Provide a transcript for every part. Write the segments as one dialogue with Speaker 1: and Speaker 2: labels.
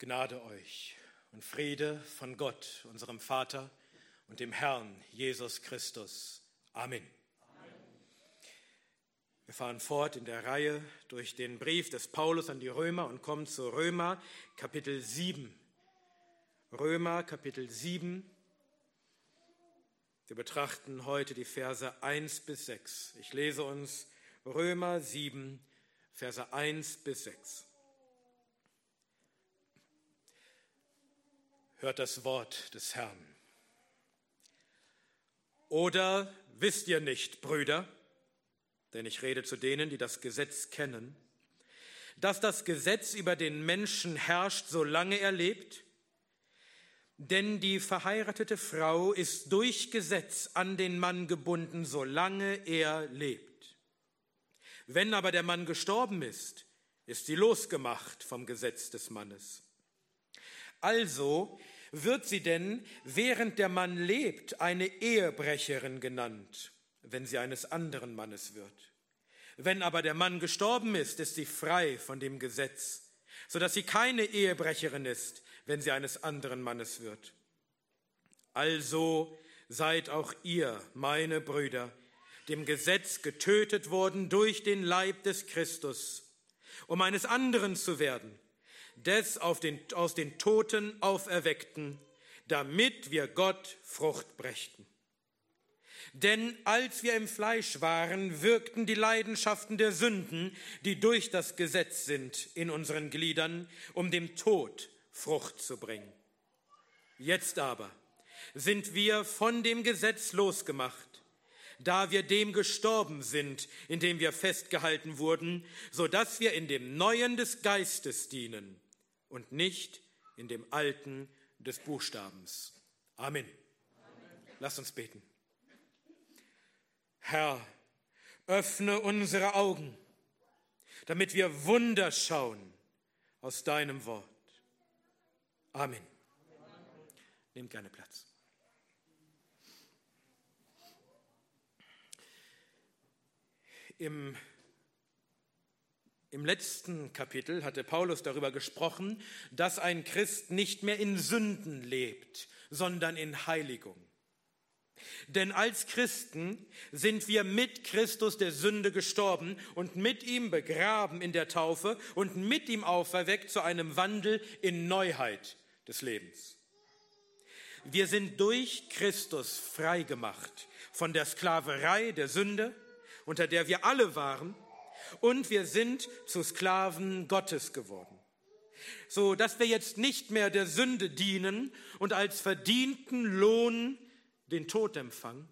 Speaker 1: Gnade euch und Friede von Gott, unserem Vater und dem Herrn Jesus Christus. Amen. Wir fahren fort in der Reihe durch den Brief des Paulus an die Römer und kommen zu Römer Kapitel 7. Römer Kapitel 7. Wir betrachten heute die Verse 1 bis 6. Ich lese uns Römer 7, Verse 1 bis 6. Hört das Wort des Herrn. Oder wisst ihr nicht, Brüder, denn ich rede zu denen, die das Gesetz kennen, dass das Gesetz über den Menschen herrscht, solange er lebt? Denn die verheiratete Frau ist durch Gesetz an den Mann gebunden, solange er lebt. Wenn aber der Mann gestorben ist, ist sie losgemacht vom Gesetz des Mannes. Also wird sie denn, während der Mann lebt, eine Ehebrecherin genannt, wenn sie eines anderen Mannes wird. Wenn aber der Mann gestorben ist, ist sie frei von dem Gesetz, so dass sie keine Ehebrecherin ist, wenn sie eines anderen Mannes wird. Also seid auch ihr, meine Brüder, dem Gesetz getötet worden durch den Leib des Christus, um eines anderen zu werden, des den, aus den Toten auferweckten, damit wir Gott Frucht brächten. Denn als wir im Fleisch waren, wirkten die Leidenschaften der Sünden, die durch das Gesetz sind, in unseren Gliedern, um dem Tod Frucht zu bringen. Jetzt aber sind wir von dem Gesetz losgemacht da wir dem gestorben sind, in dem wir festgehalten wurden, so dass wir in dem Neuen des Geistes dienen und nicht in dem Alten des Buchstabens. Amen. Amen. Lasst uns beten. Herr, öffne unsere Augen, damit wir Wunder schauen aus deinem Wort. Amen. Nehmt gerne Platz. Im, Im letzten Kapitel hatte Paulus darüber gesprochen, dass ein Christ nicht mehr in Sünden lebt, sondern in Heiligung. Denn als Christen sind wir mit Christus der Sünde gestorben und mit ihm begraben in der Taufe und mit ihm auferweckt zu einem Wandel in Neuheit des Lebens. Wir sind durch Christus freigemacht von der Sklaverei der Sünde unter der wir alle waren, und wir sind zu Sklaven Gottes geworden. So dass wir jetzt nicht mehr der Sünde dienen und als verdienten Lohn den Tod empfangen,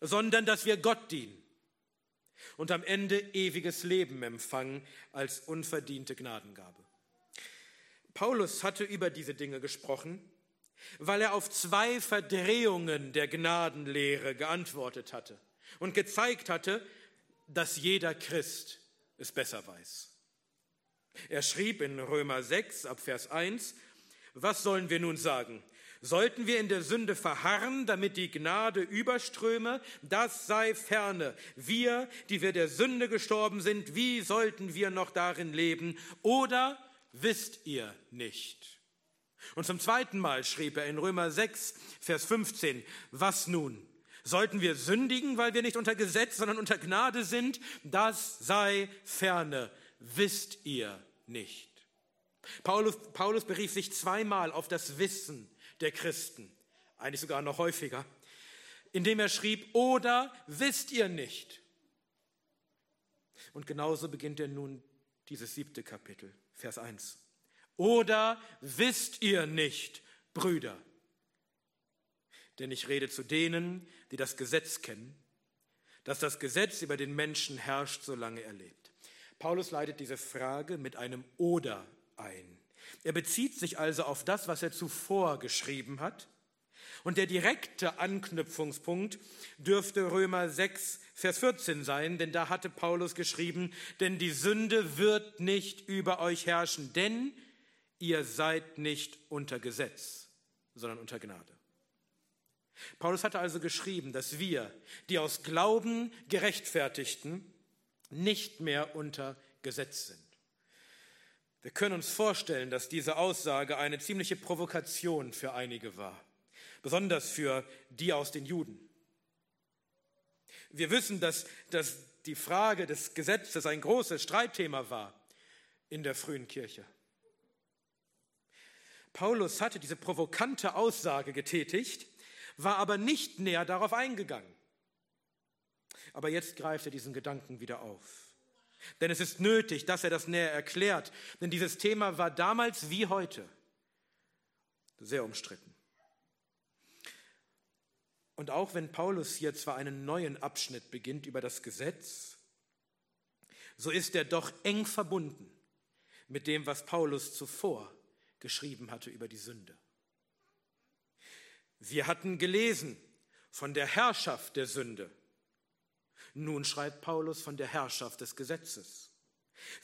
Speaker 1: sondern dass wir Gott dienen und am Ende ewiges Leben empfangen als unverdiente Gnadengabe. Paulus hatte über diese Dinge gesprochen, weil er auf zwei Verdrehungen der Gnadenlehre geantwortet hatte und gezeigt hatte, dass jeder Christ es besser weiß. Er schrieb in Römer 6 ab Vers 1, was sollen wir nun sagen? Sollten wir in der Sünde verharren, damit die Gnade überströme? Das sei ferne. Wir, die wir der Sünde gestorben sind, wie sollten wir noch darin leben? Oder wisst ihr nicht? Und zum zweiten Mal schrieb er in Römer 6, Vers 15, was nun? Sollten wir sündigen, weil wir nicht unter Gesetz, sondern unter Gnade sind? Das sei ferne. Wisst ihr nicht? Paulus, Paulus berief sich zweimal auf das Wissen der Christen, eigentlich sogar noch häufiger, indem er schrieb, oder wisst ihr nicht? Und genauso beginnt er nun dieses siebte Kapitel, Vers 1. Oder wisst ihr nicht, Brüder? Denn ich rede zu denen, die das Gesetz kennen, dass das Gesetz über den Menschen herrscht, solange er lebt. Paulus leitet diese Frage mit einem Oder ein. Er bezieht sich also auf das, was er zuvor geschrieben hat. Und der direkte Anknüpfungspunkt dürfte Römer 6, Vers 14 sein, denn da hatte Paulus geschrieben, denn die Sünde wird nicht über euch herrschen, denn ihr seid nicht unter Gesetz, sondern unter Gnade. Paulus hatte also geschrieben, dass wir, die aus Glauben gerechtfertigten, nicht mehr unter Gesetz sind. Wir können uns vorstellen, dass diese Aussage eine ziemliche Provokation für einige war, besonders für die aus den Juden. Wir wissen, dass, dass die Frage des Gesetzes ein großes Streitthema war in der frühen Kirche. Paulus hatte diese provokante Aussage getätigt, war aber nicht näher darauf eingegangen. Aber jetzt greift er diesen Gedanken wieder auf. Denn es ist nötig, dass er das näher erklärt. Denn dieses Thema war damals wie heute sehr umstritten. Und auch wenn Paulus hier zwar einen neuen Abschnitt beginnt über das Gesetz, so ist er doch eng verbunden mit dem, was Paulus zuvor geschrieben hatte über die Sünde. Wir hatten gelesen von der Herrschaft der Sünde nun schreibt Paulus von der Herrschaft des Gesetzes.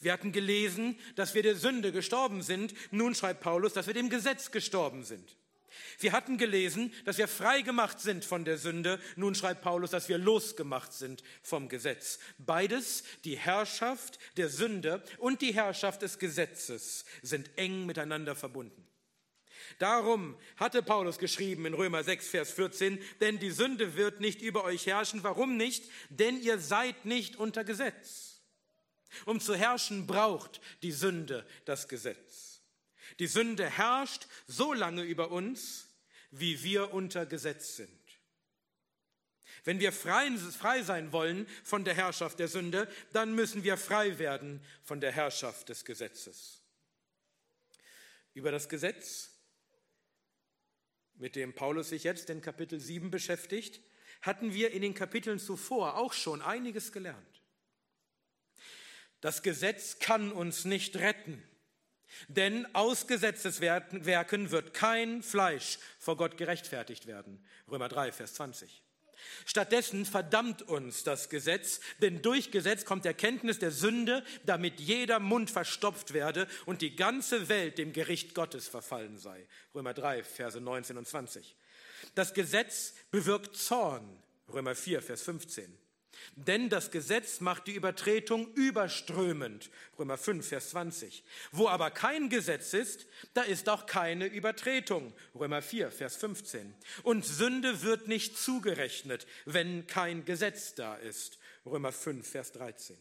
Speaker 1: Wir hatten gelesen, dass wir der Sünde gestorben sind. Nun schreibt Paulus, dass wir dem Gesetz gestorben sind. Wir hatten gelesen, dass wir frei gemacht sind von der Sünde. Nun schreibt Paulus, dass wir losgemacht sind vom Gesetz. Beides, die Herrschaft der Sünde und die Herrschaft des Gesetzes, sind eng miteinander verbunden. Darum hatte Paulus geschrieben in Römer 6, Vers 14, denn die Sünde wird nicht über euch herrschen. Warum nicht? Denn ihr seid nicht unter Gesetz. Um zu herrschen braucht die Sünde das Gesetz. Die Sünde herrscht so lange über uns, wie wir unter Gesetz sind. Wenn wir frei, sein wollen von der Herrschaft der Sünde, dann müssen wir frei werden von der Herrschaft des Gesetzes. Über das Gesetz mit dem Paulus sich jetzt in Kapitel 7 beschäftigt, hatten wir in den Kapiteln zuvor auch schon einiges gelernt. Das Gesetz kann uns nicht retten, denn aus Gesetzeswerken wird kein Fleisch vor Gott gerechtfertigt werden. Römer 3, Vers 20. Stattdessen verdammt uns das Gesetz, denn durch Gesetz kommt Erkenntnis der Sünde, damit jeder Mund verstopft werde und die ganze Welt dem Gericht Gottes verfallen sei. Römer 3, Verse 19 und 20. Das Gesetz bewirkt Zorn. Römer 4, Vers 15. Denn das Gesetz macht die Übertretung überströmend. Römer 5, Vers 20. Wo aber kein Gesetz ist, da ist auch keine Übertretung. Römer 4, Vers 15. Und Sünde wird nicht zugerechnet, wenn kein Gesetz da ist. Römer 5, Vers 13.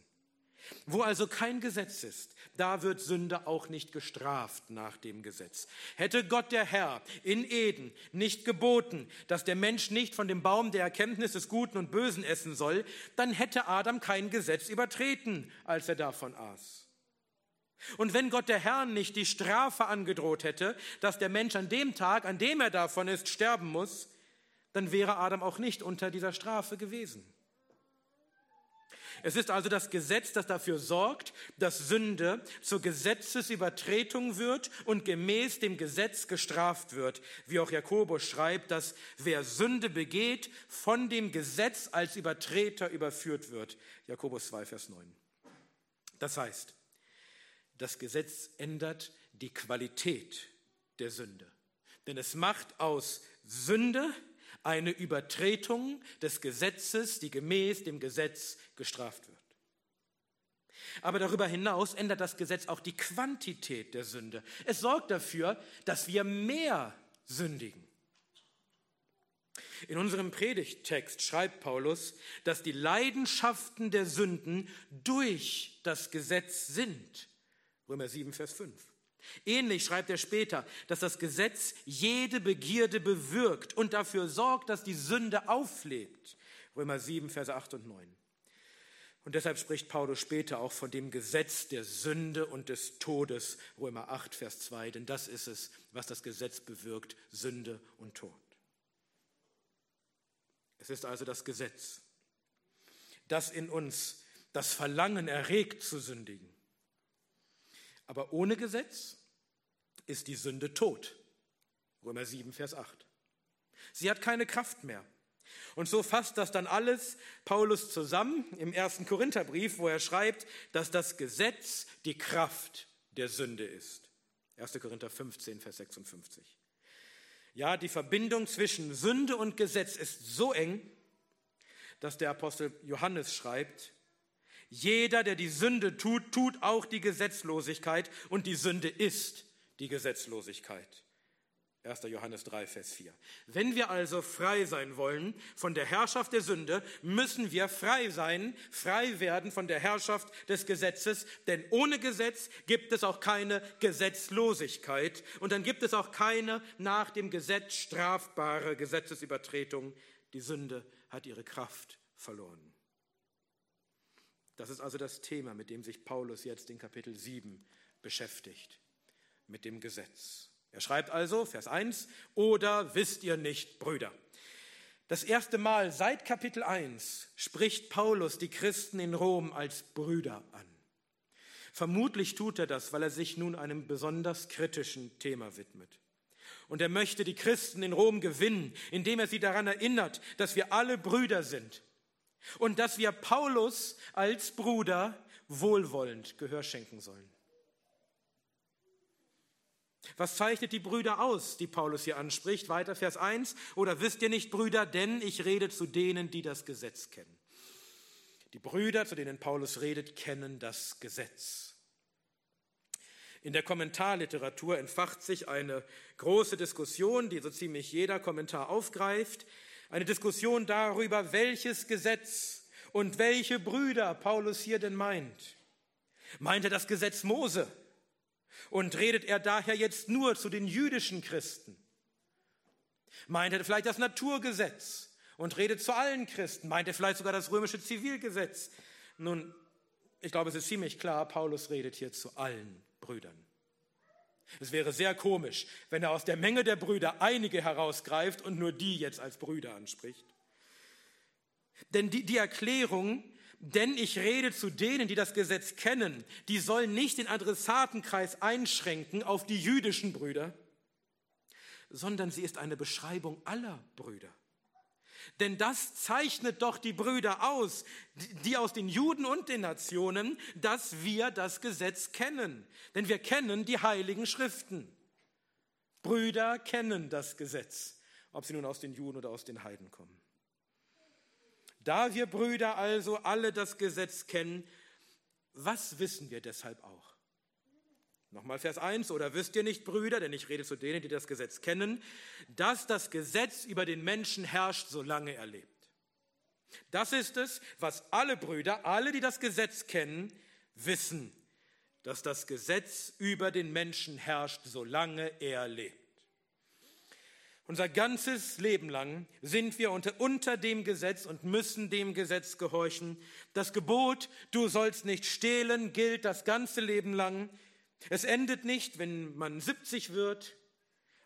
Speaker 1: Wo also kein Gesetz ist, da wird Sünde auch nicht gestraft nach dem Gesetz. Hätte Gott der Herr in Eden nicht geboten, dass der Mensch nicht von dem Baum der Erkenntnis des Guten und Bösen essen soll, dann hätte Adam kein Gesetz übertreten, als er davon aß. Und wenn Gott der Herr nicht die Strafe angedroht hätte, dass der Mensch an dem Tag, an dem er davon ist, sterben muss, dann wäre Adam auch nicht unter dieser Strafe gewesen. Es ist also das Gesetz, das dafür sorgt, dass Sünde zur Gesetzesübertretung wird und gemäß dem Gesetz gestraft wird. Wie auch Jakobus schreibt, dass wer Sünde begeht, von dem Gesetz als Übertreter überführt wird. Jakobus 2, Vers 9. Das heißt, das Gesetz ändert die Qualität der Sünde. Denn es macht aus Sünde eine Übertretung des Gesetzes, die gemäß dem Gesetz gestraft wird. Aber darüber hinaus ändert das Gesetz auch die Quantität der Sünde. Es sorgt dafür, dass wir mehr sündigen. In unserem Predigttext schreibt Paulus, dass die Leidenschaften der Sünden durch das Gesetz sind. Römer 7, Vers 5. Ähnlich schreibt er später, dass das Gesetz jede Begierde bewirkt und dafür sorgt, dass die Sünde auflebt. Römer 7, Verse 8 und 9. Und deshalb spricht Paulus später auch von dem Gesetz der Sünde und des Todes, Römer 8, Vers 2, denn das ist es, was das Gesetz bewirkt, Sünde und Tod. Es ist also das Gesetz, das in uns das Verlangen erregt zu sündigen. Aber ohne Gesetz ist die Sünde tot. Römer 7, Vers 8. Sie hat keine Kraft mehr. Und so fasst das dann alles Paulus zusammen im ersten Korintherbrief, wo er schreibt, dass das Gesetz die Kraft der Sünde ist. 1. Korinther 15, Vers 56. Ja, die Verbindung zwischen Sünde und Gesetz ist so eng, dass der Apostel Johannes schreibt, Jeder, der die Sünde tut, tut auch die Gesetzlosigkeit und die Sünde ist die Gesetzlosigkeit. 1. Johannes 3, Vers 4. Wenn wir also frei sein wollen von der Herrschaft der Sünde, müssen wir frei sein, frei werden von der Herrschaft des Gesetzes, denn ohne Gesetz gibt es auch keine Gesetzlosigkeit und dann gibt es auch keine nach dem Gesetz strafbare Gesetzesübertretung. Die Sünde hat ihre Kraft verloren. Das ist also das Thema, mit dem sich Paulus jetzt in Kapitel 7 beschäftigt, mit dem Gesetz. Er schreibt also, Vers 1, oder wisst ihr nicht, Brüder? Das erste Mal seit Kapitel 1 spricht Paulus die Christen in Rom als Brüder an. Vermutlich tut er das, weil er sich nun einem besonders kritischen Thema widmet. Und er möchte die Christen in Rom gewinnen, indem er sie daran erinnert, dass wir alle Brüder sind und dass wir Paulus als Bruder wohlwollend Gehör schenken sollen. Was zeichnet die Brüder aus, die Paulus hier anspricht? Weiter Vers 1. Oder wisst ihr nicht, Brüder, denn ich rede zu denen, die das Gesetz kennen. Die Brüder, zu denen Paulus redet, kennen das Gesetz. In der Kommentarliteratur entfacht sich eine große Diskussion, die so ziemlich jeder Kommentar aufgreift. Eine Diskussion darüber, welches Gesetz und welche Brüder Paulus hier denn meint. Meint er das Gesetz Mose? Und redet er daher jetzt nur zu den jüdischen Christen? Meint er vielleicht das Naturgesetz und redet zu allen Christen? Meint er vielleicht sogar das römische Zivilgesetz? Nun, ich glaube, es ist ziemlich klar, Paulus redet hier zu allen Brüdern. Es wäre sehr komisch, wenn er aus der Menge der Brüder einige herausgreift und nur die jetzt als Brüder anspricht. Denn die, die Erklärung, denn ich rede zu denen, die das Gesetz kennen, die sollen nicht den Adressatenkreis einschränken auf die jüdischen Brüder, sondern sie ist eine Beschreibung aller Brüder. Denn das zeichnet doch die Brüder aus, die aus den Juden und den Nationen, dass wir das Gesetz kennen. Denn wir kennen die heiligen Schriften. Brüder kennen das Gesetz, ob sie nun aus den Juden oder aus den Heiden kommen. Da wir Brüder also alle das Gesetz kennen, was wissen wir deshalb auch? Nochmal Vers 1, oder wisst ihr nicht, Brüder, denn ich rede zu denen, die das Gesetz kennen, dass das Gesetz über den Menschen herrscht, solange er lebt. Das ist es, was alle Brüder, alle, die das Gesetz kennen, wissen, dass das Gesetz über den Menschen herrscht, solange er lebt. Unser ganzes Leben lang sind wir unter, unter dem Gesetz und müssen dem Gesetz gehorchen. Das Gebot, du sollst nicht stehlen, gilt das ganze Leben lang. Es endet nicht, wenn man 70 wird.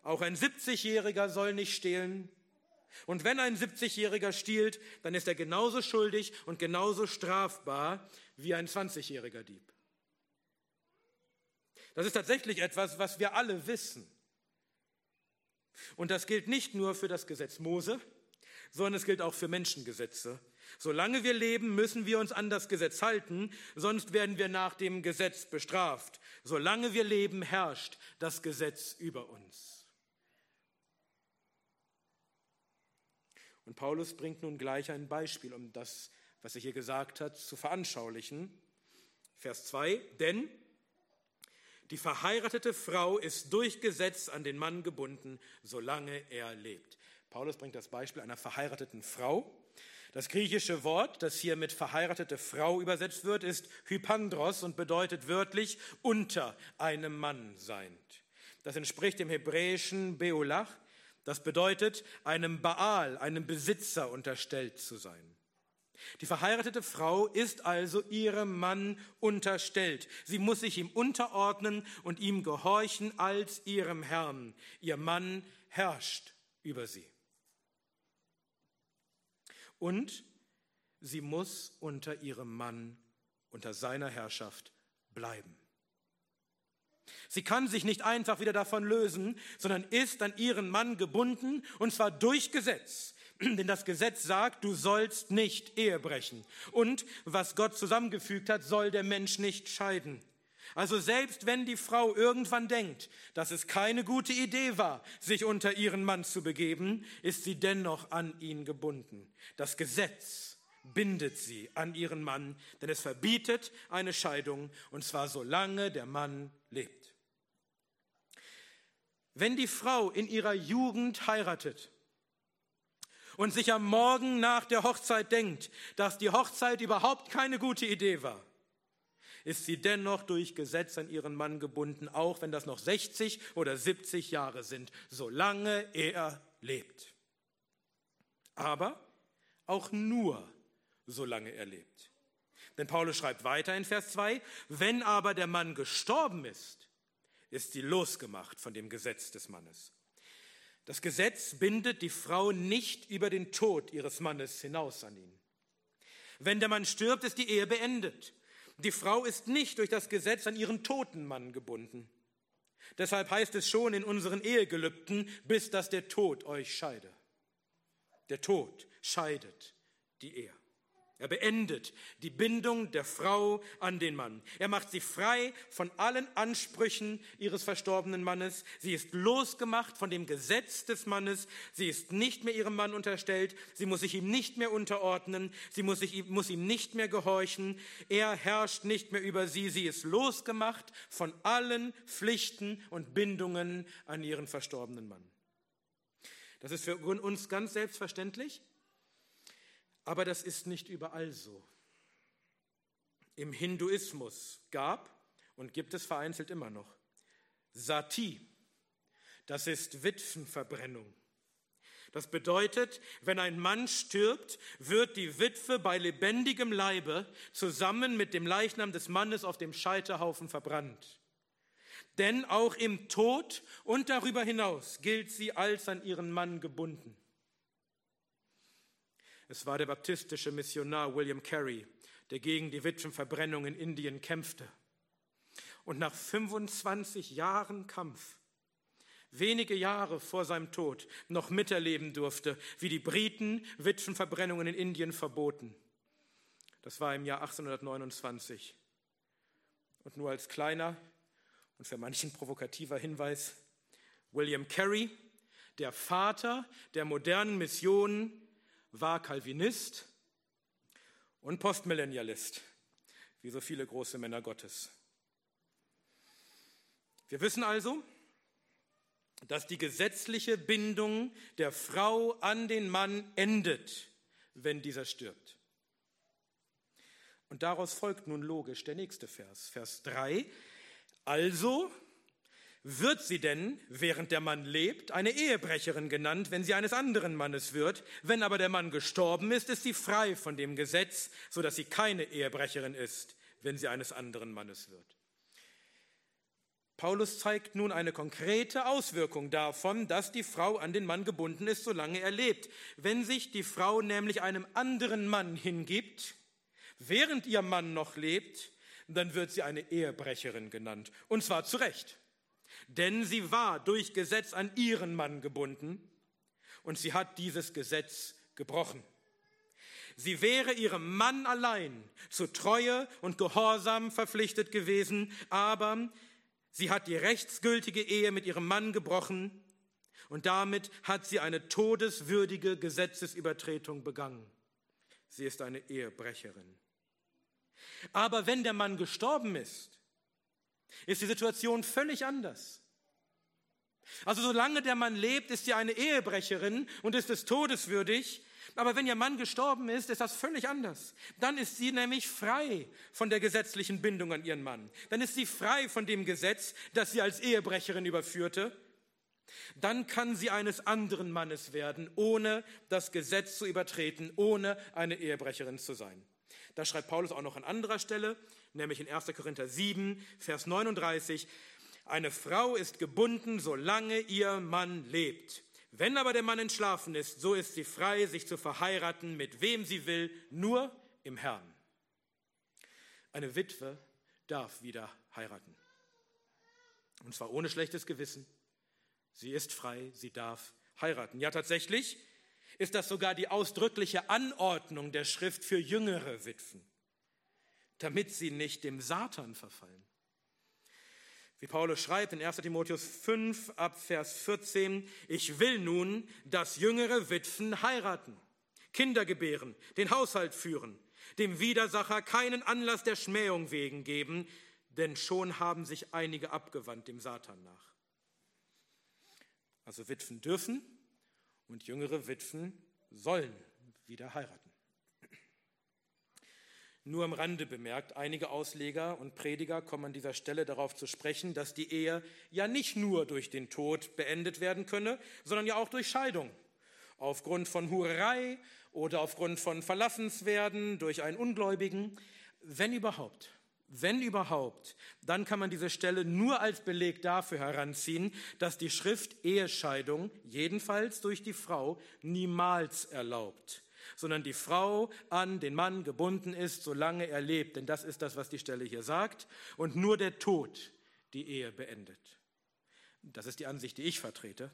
Speaker 1: Auch ein 70-Jähriger soll nicht stehlen. Und wenn ein 70-Jähriger stiehlt, dann ist er genauso schuldig und genauso strafbar wie ein 20-jähriger Dieb. Das ist tatsächlich etwas, was wir alle wissen. Und das gilt nicht nur für das Gesetz Mose, sondern es gilt auch für Menschengesetze Solange wir leben, müssen wir uns an das Gesetz halten, sonst werden wir nach dem Gesetz bestraft. Solange wir leben, herrscht das Gesetz über uns. Und Paulus bringt nun gleich ein Beispiel, um das, was er hier gesagt hat, zu veranschaulichen. Vers 2, denn die verheiratete Frau ist durch Gesetz an den Mann gebunden, solange er lebt. Paulus bringt das Beispiel einer verheirateten Frau. Das griechische Wort, das hier mit verheiratete Frau übersetzt wird, ist Hypandros und bedeutet wörtlich unter einem Mann seiend. Das entspricht dem hebräischen Beolach, das bedeutet einem Baal, einem Besitzer unterstellt zu sein. Die verheiratete Frau ist also ihrem Mann unterstellt. Sie muss sich ihm unterordnen und ihm gehorchen als ihrem Herrn. Ihr Mann herrscht über sie und sie muss unter ihrem Mann, unter seiner Herrschaft bleiben. Sie kann sich nicht einfach wieder davon lösen, sondern ist an ihren Mann gebunden, und zwar durch Gesetz. Denn das Gesetz sagt, du sollst nicht Ehe brechen. Und was Gott zusammengefügt hat, soll der Mensch nicht scheiden. Also selbst wenn die Frau irgendwann denkt, dass es keine gute Idee war, sich unter ihren Mann zu begeben, ist sie dennoch an ihn gebunden. Das Gesetz bindet sie an ihren Mann, denn es verbietet eine Scheidung, und zwar solange der Mann lebt. Wenn die Frau in ihrer Jugend heiratet und sich am Morgen nach der Hochzeit denkt, dass die Hochzeit überhaupt keine gute Idee war, ist sie dennoch durch Gesetz an ihren Mann gebunden, auch wenn das noch 60 oder 70 Jahre sind, solange er lebt. Aber auch nur, solange er lebt. Denn Paulus schreibt weiter in Vers 2, wenn aber der Mann gestorben ist, ist sie losgemacht von dem Gesetz des Mannes. Das Gesetz bindet die Frau nicht über den Tod ihres Mannes hinaus an ihn. Wenn der Mann stirbt, ist die Ehe beendet. Die Frau ist nicht durch das Gesetz an ihren toten Mann gebunden. Deshalb heißt es schon in unseren Ehegelübden, bis dass der Tod euch scheide. Der Tod scheidet die Ehe. Er beendet die Bindung der Frau an den Mann. Er macht sie frei von allen Ansprüchen ihres verstorbenen Mannes. Sie ist losgemacht von dem Gesetz des Mannes. Sie ist nicht mehr ihrem Mann unterstellt. Sie muss sich ihm nicht mehr unterordnen. Sie muss, sich, muss ihm nicht mehr gehorchen. Er herrscht nicht mehr über sie. Sie ist losgemacht von allen Pflichten und Bindungen an ihren verstorbenen Mann. Das ist für uns ganz selbstverständlich. Aber das ist nicht überall so. Im Hinduismus gab und gibt es vereinzelt immer noch Sati. Das ist Witwenverbrennung. Das bedeutet, wenn ein Mann stirbt, wird die Witwe bei lebendigem Leibe zusammen mit dem Leichnam des Mannes auf dem Scheiterhaufen verbrannt. Denn auch im Tod und darüber hinaus gilt sie als an ihren Mann gebunden. Es war der baptistische Missionar William Carey, der gegen die Witwenverbrennung in Indien kämpfte. Und nach 25 Jahren Kampf, wenige Jahre vor seinem Tod, noch miterleben durfte, wie die Briten Witwenverbrennungen in Indien verboten. Das war im Jahr 1829. Und nur als kleiner und für manchen provokativer Hinweis, William Carey, der Vater der modernen Mission, war Calvinist und Postmillennialist, wie so viele große Männer Gottes. Wir wissen also, dass die gesetzliche Bindung der Frau an den Mann endet, wenn dieser stirbt. Und daraus folgt nun logisch der nächste Vers, Vers 3. Also wird sie denn, während der Mann lebt, eine Ehebrecherin genannt, wenn sie eines anderen Mannes wird? Wenn aber der Mann gestorben ist, ist sie frei von dem Gesetz, so dass sie keine Ehebrecherin ist, wenn sie eines anderen Mannes wird. Paulus zeigt nun eine konkrete Auswirkung davon, dass die Frau an den Mann gebunden ist, solange er lebt. Wenn sich die Frau nämlich einem anderen Mann hingibt, während ihr Mann noch lebt, dann wird sie eine Ehebrecherin genannt. Und zwar zu Recht denn sie war durch Gesetz an ihren Mann gebunden und sie hat dieses Gesetz gebrochen. Sie wäre ihrem Mann allein zu Treue und Gehorsam verpflichtet gewesen, aber sie hat die rechtsgültige Ehe mit ihrem Mann gebrochen und damit hat sie eine todeswürdige Gesetzesübertretung begangen. Sie ist eine Ehebrecherin. Aber wenn der Mann gestorben ist, ist die Situation völlig anders. Also solange der Mann lebt, ist sie eine Ehebrecherin und ist es todeswürdig. Aber wenn ihr Mann gestorben ist, ist das völlig anders. Dann ist sie nämlich frei von der gesetzlichen Bindung an ihren Mann. Dann ist sie frei von dem Gesetz, das sie als Ehebrecherin überführte. Dann kann sie eines anderen Mannes werden, ohne das Gesetz zu übertreten, ohne eine Ehebrecherin zu sein. Da schreibt Paulus auch noch an anderer Stelle, nämlich in 1. Korinther 7, Vers 39, eine Frau ist gebunden, solange ihr Mann lebt. Wenn aber der Mann entschlafen ist, so ist sie frei, sich zu verheiraten, mit wem sie will, nur im Herrn. Eine Witwe darf wieder heiraten. Und zwar ohne schlechtes Gewissen. Sie ist frei, sie darf heiraten. Ja, tatsächlich ist das sogar die ausdrückliche Anordnung der Schrift für jüngere Witwen, damit sie nicht dem Satan verfallen. Wie Paulus schreibt in 1 Timotheus 5 ab Vers 14, ich will nun, dass jüngere Witwen heiraten, Kinder gebären, den Haushalt führen, dem Widersacher keinen Anlass der Schmähung wegen geben, denn schon haben sich einige abgewandt dem Satan nach. Also Witwen dürfen und jüngere Witwen sollen wieder heiraten. Nur am Rande bemerkt, einige Ausleger und Prediger kommen an dieser Stelle darauf zu sprechen, dass die Ehe ja nicht nur durch den Tod beendet werden könne, sondern ja auch durch Scheidung. Aufgrund von Hurerei oder aufgrund von Verlassenswerden durch einen Ungläubigen, wenn überhaupt. Wenn überhaupt, dann kann man diese Stelle nur als Beleg dafür heranziehen, dass die Schrift Ehescheidung jedenfalls durch die Frau niemals erlaubt sondern die Frau an den Mann gebunden ist, solange er lebt. Denn das ist das, was die Stelle hier sagt. Und nur der Tod die Ehe beendet. Das ist die Ansicht, die ich vertrete.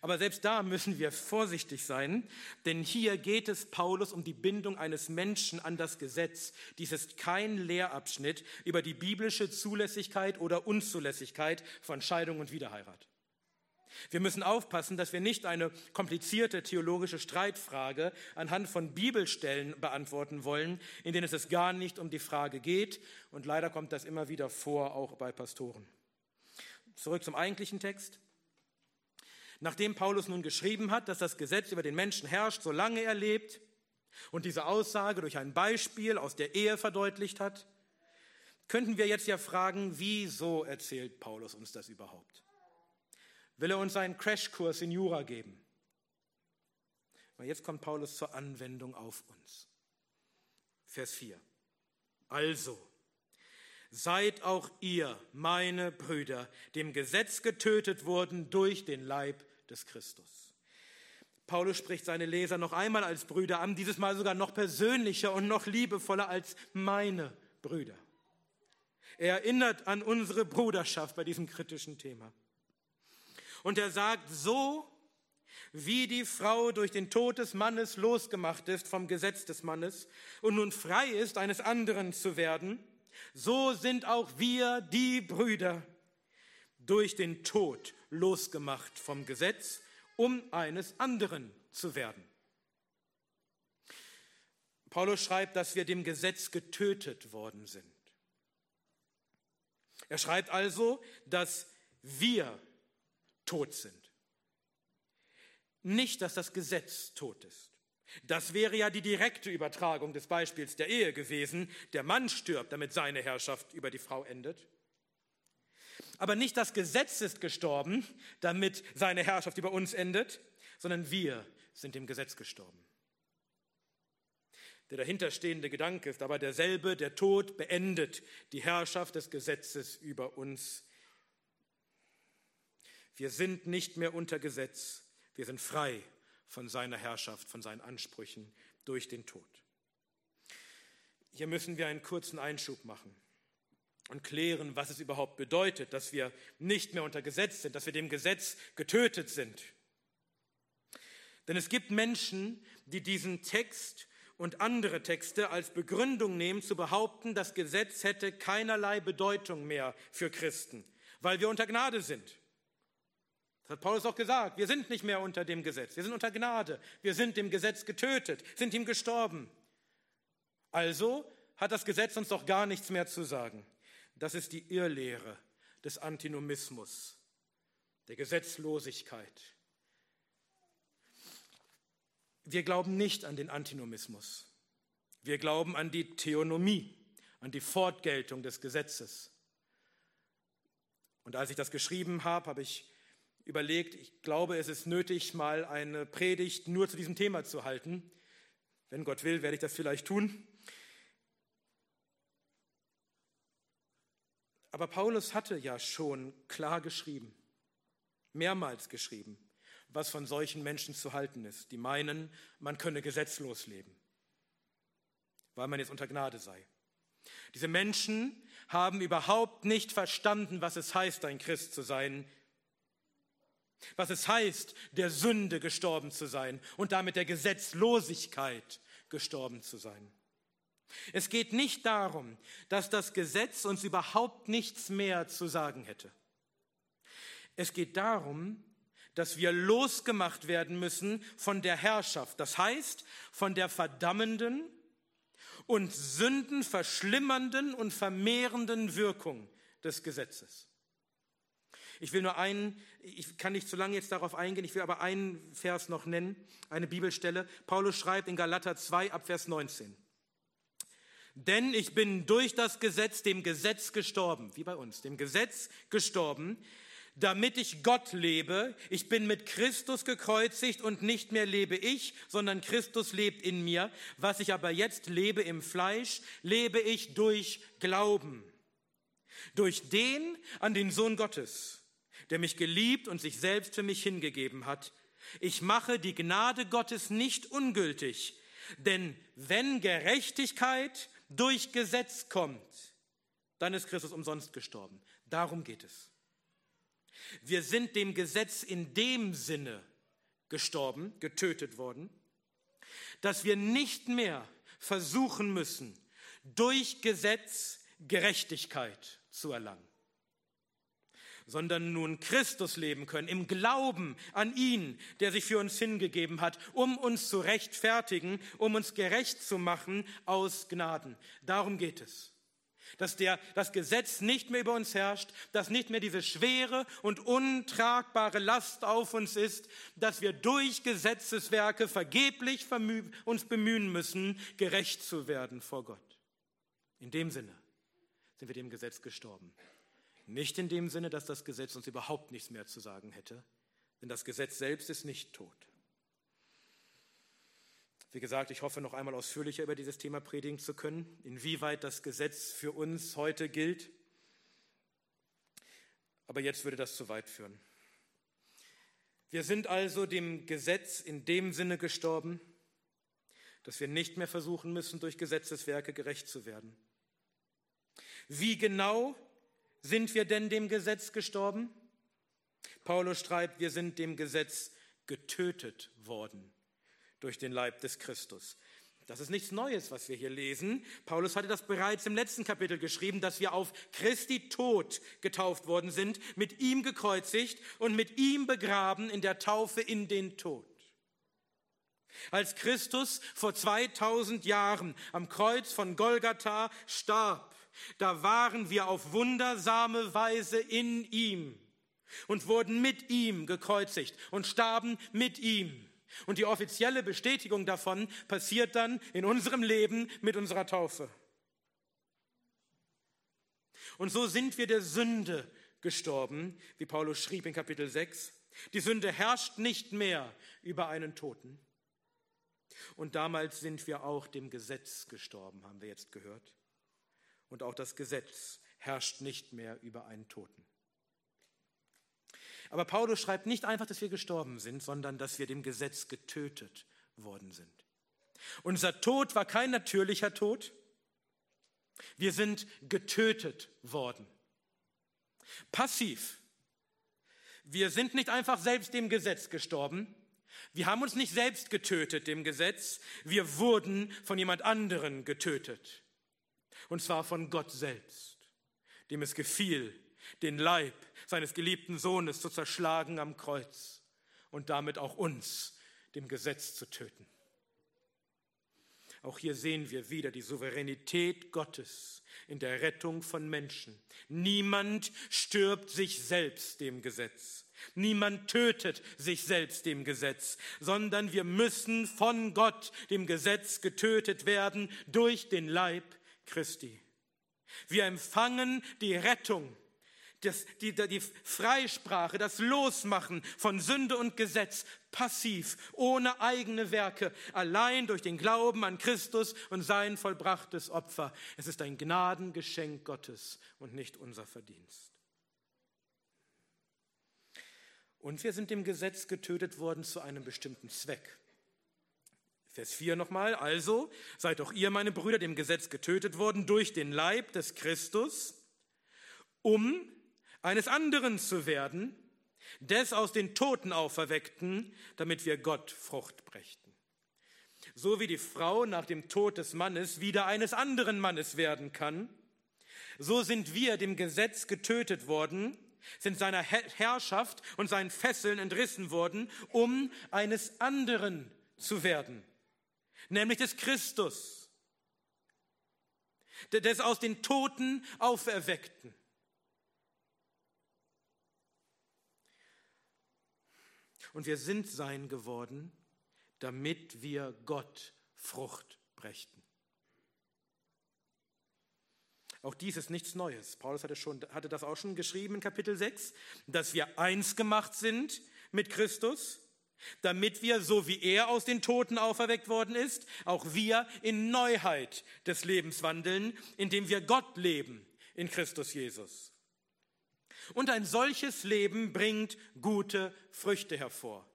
Speaker 1: Aber selbst da müssen wir vorsichtig sein, denn hier geht es Paulus um die Bindung eines Menschen an das Gesetz. Dies ist kein Lehrabschnitt über die biblische Zulässigkeit oder Unzulässigkeit von Scheidung und Wiederheirat. Wir müssen aufpassen, dass wir nicht eine komplizierte theologische Streitfrage anhand von Bibelstellen beantworten wollen, in denen es gar nicht um die Frage geht. Und leider kommt das immer wieder vor, auch bei Pastoren. Zurück zum eigentlichen Text. Nachdem Paulus nun geschrieben hat, dass das Gesetz über den Menschen herrscht, solange er lebt, und diese Aussage durch ein Beispiel aus der Ehe verdeutlicht hat, könnten wir jetzt ja fragen, wieso erzählt Paulus uns das überhaupt? will er uns einen Crashkurs in Jura geben. Aber jetzt kommt Paulus zur Anwendung auf uns. Vers 4. Also, seid auch ihr, meine Brüder, dem Gesetz getötet worden durch den Leib des Christus. Paulus spricht seine Leser noch einmal als Brüder an, dieses Mal sogar noch persönlicher und noch liebevoller als meine Brüder. Er erinnert an unsere Bruderschaft bei diesem kritischen Thema. Und er sagt, so wie die Frau durch den Tod des Mannes losgemacht ist vom Gesetz des Mannes und nun frei ist, eines anderen zu werden, so sind auch wir, die Brüder, durch den Tod losgemacht vom Gesetz, um eines anderen zu werden. Paulus schreibt, dass wir dem Gesetz getötet worden sind. Er schreibt also, dass wir tot sind. Nicht, dass das Gesetz tot ist. Das wäre ja die direkte Übertragung des Beispiels der Ehe gewesen. Der Mann stirbt, damit seine Herrschaft über die Frau endet. Aber nicht das Gesetz ist gestorben, damit seine Herrschaft über uns endet, sondern wir sind dem Gesetz gestorben. Der dahinterstehende Gedanke ist aber derselbe, der Tod beendet die Herrschaft des Gesetzes über uns wir sind nicht mehr unter Gesetz, wir sind frei von seiner Herrschaft, von seinen Ansprüchen durch den Tod. Hier müssen wir einen kurzen Einschub machen und klären, was es überhaupt bedeutet, dass wir nicht mehr unter Gesetz sind, dass wir dem Gesetz getötet sind. Denn es gibt Menschen, die diesen Text und andere Texte als Begründung nehmen, zu behaupten, das Gesetz hätte keinerlei Bedeutung mehr für Christen, weil wir unter Gnade sind. Das hat Paulus auch gesagt. Wir sind nicht mehr unter dem Gesetz. Wir sind unter Gnade. Wir sind dem Gesetz getötet, sind ihm gestorben. Also hat das Gesetz uns doch gar nichts mehr zu sagen. Das ist die Irrlehre des Antinomismus, der Gesetzlosigkeit. Wir glauben nicht an den Antinomismus. Wir glauben an die Theonomie, an die Fortgeltung des Gesetzes. Und als ich das geschrieben habe, habe ich überlegt, ich glaube, es ist nötig, mal eine Predigt nur zu diesem Thema zu halten. Wenn Gott will, werde ich das vielleicht tun. Aber Paulus hatte ja schon klar geschrieben, mehrmals geschrieben, was von solchen Menschen zu halten ist, die meinen, man könne gesetzlos leben, weil man jetzt unter Gnade sei. Diese Menschen haben überhaupt nicht verstanden, was es heißt, ein Christ zu sein, was es heißt, der Sünde gestorben zu sein und damit der Gesetzlosigkeit gestorben zu sein. Es geht nicht darum, dass das Gesetz uns überhaupt nichts mehr zu sagen hätte. Es geht darum, dass wir losgemacht werden müssen von der Herrschaft, das heißt von der verdammenden und sündenverschlimmernden und vermehrenden Wirkung des Gesetzes. Ich will nur einen, ich kann nicht zu lange jetzt darauf eingehen, ich will aber einen Vers noch nennen, eine Bibelstelle. Paulus schreibt in Galater 2 ab Vers 19. Denn ich bin durch das Gesetz, dem Gesetz gestorben, wie bei uns, dem Gesetz gestorben, damit ich Gott lebe. Ich bin mit Christus gekreuzigt und nicht mehr lebe ich, sondern Christus lebt in mir. Was ich aber jetzt lebe im Fleisch, lebe ich durch Glauben. Durch den an den Sohn Gottes, der mich geliebt und sich selbst für mich hingegeben hat. Ich mache die Gnade Gottes nicht ungültig, denn wenn Gerechtigkeit durch Gesetz kommt, dann ist Christus umsonst gestorben. Darum geht es. Wir sind dem Gesetz in dem Sinne gestorben, getötet worden, dass wir nicht mehr versuchen müssen, durch Gesetz Gerechtigkeit zu erlangen, sondern nun Christus leben können, im Glauben an ihn, der sich für uns hingegeben hat, um uns zu rechtfertigen, um uns gerecht zu machen aus Gnaden. Darum geht es dass der, das Gesetz nicht mehr über uns herrscht, dass nicht mehr diese schwere und untragbare Last auf uns ist, dass wir durch Gesetzeswerke vergeblich uns bemühen müssen, gerecht zu werden vor Gott. In dem Sinne sind wir dem Gesetz gestorben. Nicht in dem Sinne, dass das Gesetz uns überhaupt nichts mehr zu sagen hätte, denn das Gesetz selbst ist nicht tot. Wie gesagt, ich hoffe noch einmal ausführlicher über dieses Thema predigen zu können, inwieweit das Gesetz für uns heute gilt. Aber jetzt würde das zu weit führen. Wir sind also dem Gesetz in dem Sinne gestorben, dass wir nicht mehr versuchen müssen, durch Gesetzeswerke gerecht zu werden. Wie genau sind wir denn dem Gesetz gestorben? Paulus schreibt, wir sind dem Gesetz getötet worden durch den Leib des Christus. Das ist nichts Neues, was wir hier lesen. Paulus hatte das bereits im letzten Kapitel geschrieben, dass wir auf Christi Tod getauft worden sind, mit ihm gekreuzigt und mit ihm begraben in der Taufe in den Tod. Als Christus vor 2000 Jahren am Kreuz von Golgatha starb, da waren wir auf wundersame Weise in ihm und wurden mit ihm gekreuzigt und starben mit ihm. Und die offizielle Bestätigung davon passiert dann in unserem Leben mit unserer Taufe. Und so sind wir der Sünde gestorben, wie Paulus schrieb in Kapitel 6. Die Sünde herrscht nicht mehr über einen Toten. Und damals sind wir auch dem Gesetz gestorben, haben wir jetzt gehört. Und auch das Gesetz herrscht nicht mehr über einen Toten. Aber Paulus schreibt nicht einfach, dass wir gestorben sind, sondern dass wir dem Gesetz getötet worden sind. Unser Tod war kein natürlicher Tod. Wir sind getötet worden. Passiv. Wir sind nicht einfach selbst dem Gesetz gestorben. Wir haben uns nicht selbst getötet dem Gesetz. Wir wurden von jemand anderen getötet. Und zwar von Gott selbst, dem es gefiel, den Leib seines geliebten Sohnes zu zerschlagen am Kreuz und damit auch uns, dem Gesetz, zu töten. Auch hier sehen wir wieder die Souveränität Gottes in der Rettung von Menschen. Niemand stirbt sich selbst dem Gesetz. Niemand tötet sich selbst dem Gesetz, sondern wir müssen von Gott, dem Gesetz, getötet werden durch den Leib Christi. Wir empfangen die Rettung das, die, die Freisprache, das Losmachen von Sünde und Gesetz passiv, ohne eigene Werke, allein durch den Glauben an Christus und sein vollbrachtes Opfer. Es ist ein Gnadengeschenk Gottes und nicht unser Verdienst. Und wir sind dem Gesetz getötet worden zu einem bestimmten Zweck. Vers 4 nochmal. Also seid auch ihr, meine Brüder, dem Gesetz getötet worden durch den Leib des Christus, um eines anderen zu werden, des aus den Toten auferweckten, damit wir Gott Frucht brächten. So wie die Frau nach dem Tod des Mannes wieder eines anderen Mannes werden kann, so sind wir dem Gesetz getötet worden, sind seiner Herrschaft und seinen Fesseln entrissen worden, um eines anderen zu werden, nämlich des Christus, des aus den Toten auferweckten. Und wir sind sein geworden, damit wir Gott Frucht brächten. Auch dies ist nichts Neues. Paulus hatte, schon, hatte das auch schon geschrieben in Kapitel 6, dass wir eins gemacht sind mit Christus, damit wir, so wie er aus den Toten auferweckt worden ist, auch wir in Neuheit des Lebens wandeln, indem wir Gott leben in Christus Jesus. Und ein solches Leben bringt gute Früchte hervor.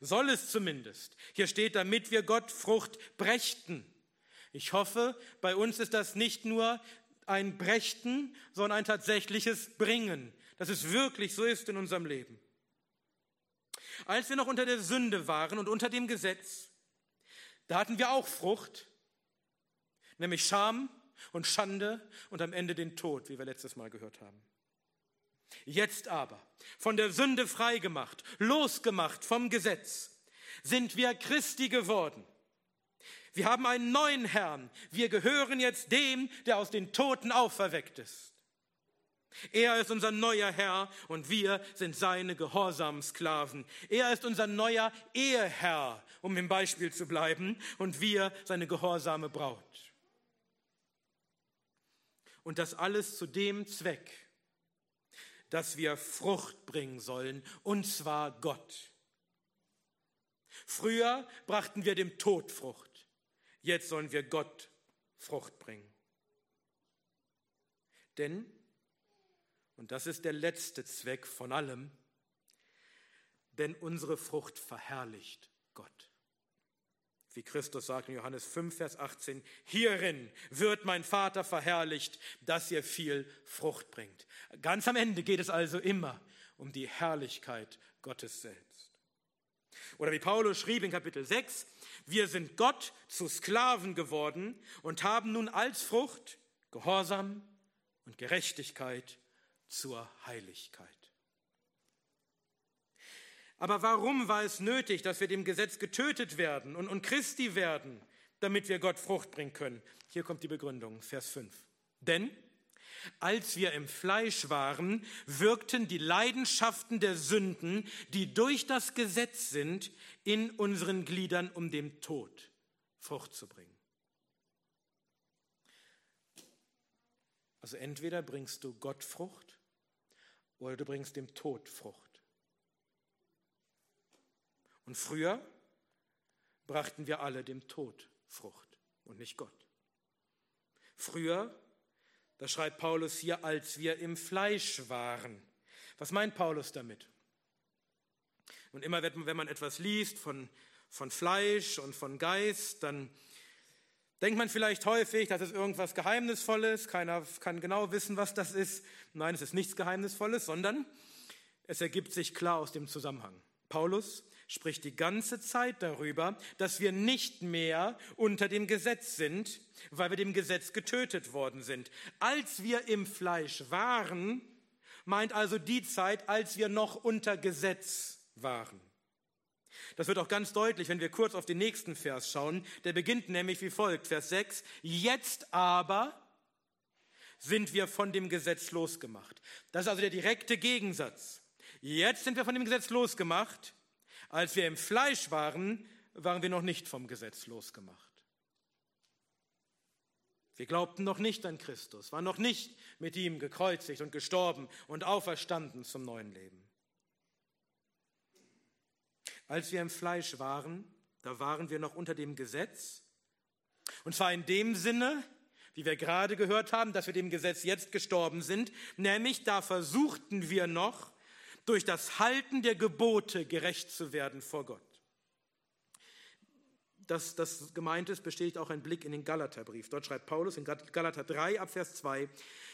Speaker 1: Soll es zumindest. Hier steht, damit wir Gott Frucht brächten. Ich hoffe, bei uns ist das nicht nur ein Brächten, sondern ein tatsächliches Bringen, dass es wirklich so ist in unserem Leben. Als wir noch unter der Sünde waren und unter dem Gesetz, da hatten wir auch Frucht, nämlich Scham und Schande und am Ende den Tod, wie wir letztes Mal gehört haben. Jetzt aber, von der Sünde freigemacht, losgemacht vom Gesetz, sind wir Christi geworden wir haben einen neuen Herrn. Wir gehören jetzt dem, der aus den Toten auferweckt ist. Er ist unser neuer Herr und wir sind seine gehorsamen Sklaven. Er ist unser neuer Eheherr, um im Beispiel zu bleiben, und wir seine gehorsame Braut. Und das alles zu dem Zweck, dass wir Frucht bringen sollen, und zwar Gott. Früher brachten wir dem Tod Frucht. Jetzt sollen wir Gott Frucht bringen. Denn, und das ist der letzte Zweck von allem, denn unsere Frucht verherrlicht Gott. Wie Christus sagt in Johannes 5, Vers 18, hierin wird mein Vater verherrlicht, dass ihr viel Frucht bringt. Ganz am Ende geht es also immer um die Herrlichkeit Gottes selbst. Oder wie Paulus schrieb in Kapitel 6, wir sind Gott zu Sklaven geworden und haben nun als Frucht Gehorsam und Gerechtigkeit zur Heiligkeit. Aber warum war es nötig, dass wir dem Gesetz getötet werden und, und Christi werden, damit wir Gott Frucht bringen können? Hier kommt die Begründung, Vers 5. Denn als wir im Fleisch waren, wirkten die Leidenschaften der Sünden, die durch das Gesetz sind, in unseren Gliedern, um dem Tod Frucht zu bringen. Also entweder bringst du Gott Frucht oder du bringst dem Tod Frucht. Und früher brachten wir alle dem Tod Frucht und nicht Gott. Früher das schreibt Paulus hier, als wir im Fleisch waren. Was meint Paulus damit? Und immer wenn man etwas liest von, von Fleisch und von Geist, dann denkt man vielleicht häufig, das ist irgendwas Geheimnisvolles, keiner kann genau wissen, was das ist. Nein, es ist nichts Geheimnisvolles, sondern es ergibt sich klar aus dem Zusammenhang. Paulus spricht die ganze Zeit darüber, dass wir nicht mehr unter dem Gesetz sind, weil wir dem Gesetz getötet worden sind. Als wir im Fleisch waren, meint also die Zeit, als wir noch unter Gesetz waren. Das wird auch ganz deutlich, wenn wir kurz auf den nächsten Vers schauen. Der beginnt nämlich wie folgt, Vers 6. Jetzt aber sind wir von dem Gesetz losgemacht. Das ist also der direkte Gegensatz. Jetzt sind wir von dem Gesetz losgemacht. Als wir im Fleisch waren, waren wir noch nicht vom Gesetz losgemacht. Wir glaubten noch nicht an Christus, waren noch nicht mit ihm gekreuzigt und gestorben und auferstanden zum neuen Leben. Als wir im Fleisch waren, da waren wir noch unter dem Gesetz. Und zwar in dem Sinne, wie wir gerade gehört haben, dass wir dem Gesetz jetzt gestorben sind, nämlich da versuchten wir noch, durch das Halten der Gebote gerecht zu werden vor Gott. Dass das gemeint ist, besteht auch ein Blick in den Galaterbrief. Dort schreibt Paulus in Galater 3 Abvers 2,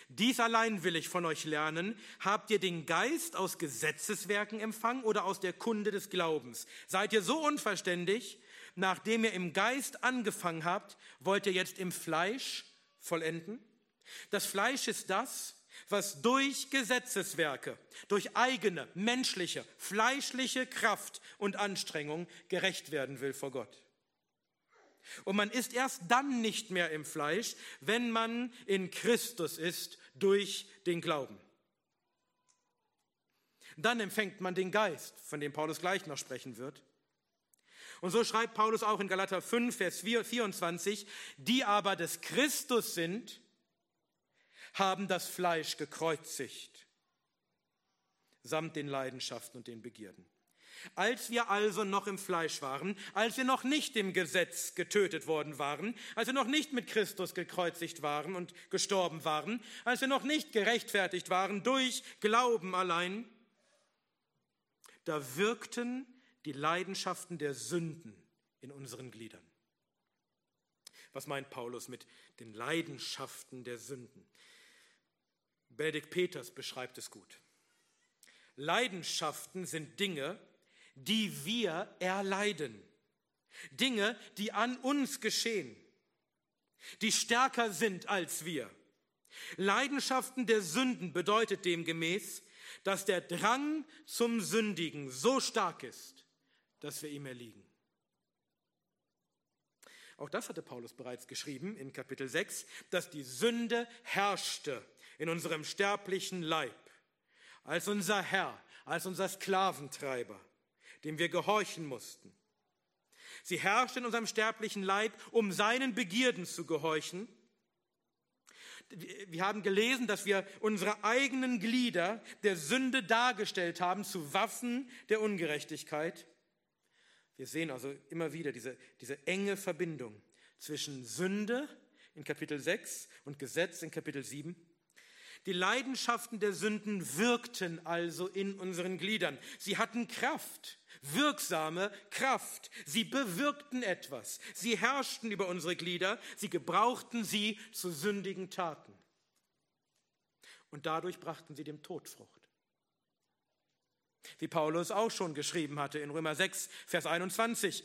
Speaker 1: dies allein will ich von euch lernen. Habt ihr den Geist aus Gesetzeswerken empfangen oder aus der Kunde des Glaubens? Seid ihr so unverständig? Nachdem ihr im Geist angefangen habt, wollt ihr jetzt im Fleisch vollenden? Das Fleisch ist das, was durch Gesetzeswerke, durch eigene menschliche, fleischliche Kraft und Anstrengung gerecht werden will vor Gott. Und man ist erst dann nicht mehr im Fleisch, wenn man in Christus ist durch den Glauben. Dann empfängt man den Geist, von dem Paulus gleich noch sprechen wird. Und so schreibt Paulus auch in Galater 5, Vers 24, die aber des Christus sind, haben das Fleisch gekreuzigt, samt den Leidenschaften und den Begierden. Als wir also noch im Fleisch waren, als wir noch nicht im Gesetz getötet worden waren, als wir noch nicht mit Christus gekreuzigt waren und gestorben waren, als wir noch nicht gerechtfertigt waren durch Glauben allein, da wirkten die Leidenschaften der Sünden in unseren Gliedern. Was meint Paulus mit den Leidenschaften der Sünden? Benedikt Peters beschreibt es gut. Leidenschaften sind Dinge, die wir erleiden. Dinge, die an uns geschehen, die stärker sind als wir. Leidenschaften der Sünden bedeutet demgemäß, dass der Drang zum Sündigen so stark ist, dass wir ihm erliegen. Auch das hatte Paulus bereits geschrieben in Kapitel 6, dass die Sünde herrschte in unserem sterblichen Leib, als unser Herr, als unser Sklaventreiber, dem wir gehorchen mussten. Sie herrschte in unserem sterblichen Leib, um seinen Begierden zu gehorchen wir haben gelesen, dass wir unsere eigenen Glieder der Sünde dargestellt haben zu Waffen der Ungerechtigkeit. Wir sehen also immer wieder diese, diese enge Verbindung zwischen Sünde in Kapitel 6 und Gesetz in Kapitel 7. Die Leidenschaften der Sünden wirkten also in unseren Gliedern. Sie hatten Kraft, wirksame Kraft. Sie bewirkten etwas. Sie herrschten über unsere Glieder. Sie gebrauchten sie zu sündigen Taten. Und dadurch brachten sie dem Tod Frucht. Wie Paulus auch schon geschrieben hatte in Römer 6, Vers 21.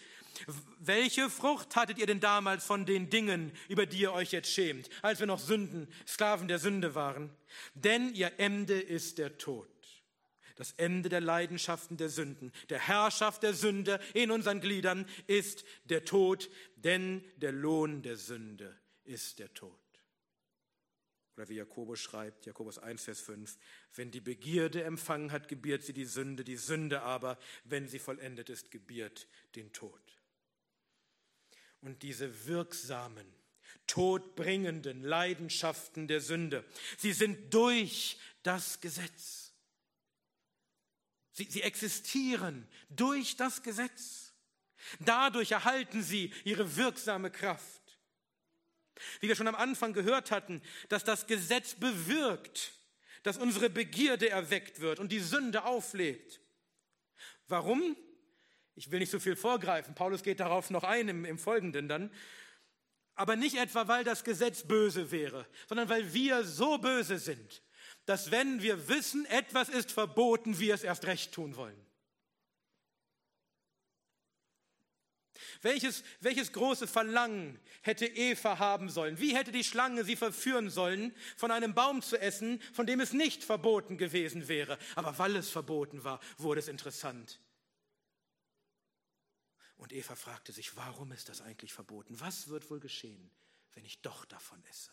Speaker 1: Welche Frucht hattet ihr denn damals von den Dingen, über die ihr euch jetzt schämt, als wir noch Sünden, Sklaven der Sünde waren? Denn ihr Ende ist der Tod. Das Ende der Leidenschaften der Sünden, der Herrschaft der Sünde in unseren Gliedern ist der Tod, denn der Lohn der Sünde ist der Tod. Oder wie Jakobus schreibt, Jakobus 1, Vers 5, wenn die Begierde empfangen hat, gebiert sie die Sünde, die Sünde aber, wenn sie vollendet ist, gebiert den Tod. Und diese wirksamen, todbringenden Leidenschaften der Sünde, sie sind durch das Gesetz. Sie, sie existieren durch das Gesetz. Dadurch erhalten sie ihre wirksame Kraft. Wie wir schon am Anfang gehört hatten, dass das Gesetz bewirkt, dass unsere Begierde erweckt wird und die Sünde auflebt. Warum? Ich will nicht so viel vorgreifen. Paulus geht darauf noch ein im, im Folgenden dann. Aber nicht etwa, weil das Gesetz böse wäre, sondern weil wir so böse sind, dass wenn wir wissen, etwas ist verboten, wir es erst recht tun wollen. Welches, welches große Verlangen hätte Eva haben sollen? Wie hätte die Schlange sie verführen sollen, von einem Baum zu essen, von dem es nicht verboten gewesen wäre? Aber weil es verboten war, wurde es interessant. Und Eva fragte sich, warum ist das eigentlich verboten? Was wird wohl geschehen, wenn ich doch davon esse?